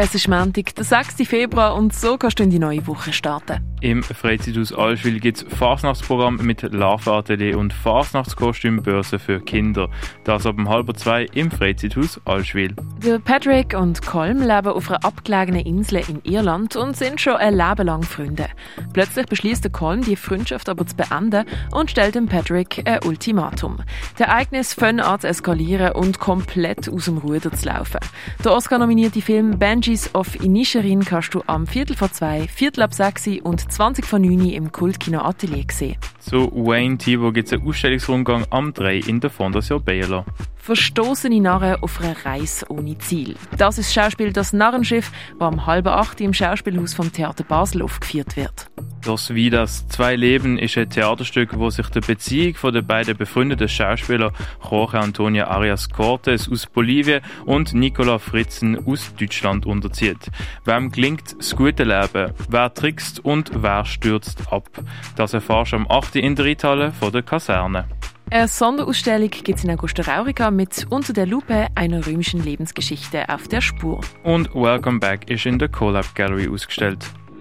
Es ist Montag, der 6. Februar und so kannst du in die neue Woche starten. Im Freizeithaus Allschwil gibt es Fasnachtsprogramm mit Larvenatelier und Fasnachtskostümbörse für Kinder. Das ab um halb zwei im Freizeithaus Allschwil. Der Patrick und Colm leben auf einer abgelegenen Insel in Irland und sind schon ein Leben lang Freunde. Plötzlich beschließt der Colm, die Freundschaft aber zu beenden und stellt dem Patrick ein Ultimatum. Der Ereignis fängt an zu eskalieren und komplett aus dem Ruder zu laufen. Der Oscar-nominierte Film Banshees of Inisherin kannst du am Viertel vor zwei, Viertel ab sechs und 20 von 9 im Kultkino Atelier gesehen. Zu Wayne Thibault gibt es einen Ausstellungsrundgang am 3 in der Fondation Baylor. Verstoßene Narren auf einer Reise ohne Ziel. Das ist das Schauspiel Das Narrenschiff, das am halben acht im Schauspielhaus vom Theater Basel aufgeführt wird. Das Vidas Zwei Leben ist ein Theaterstück, wo sich der Beziehung von den beiden befreundeten Schauspieler Jorge Antonia Arias Cortes aus Bolivien und Nicola Fritzen aus Deutschland unterzieht. Wem gelingt das gute Leben? Wer trickst und wer stürzt ab? Das erfährst du am 8. in der Reithalle von der Kaserne. Eine Sonderausstellung gibt es in Augusta Raurica mit Unter der Lupe einer römischen Lebensgeschichte auf der Spur. Und Welcome Back ist in der Collab Gallery ausgestellt.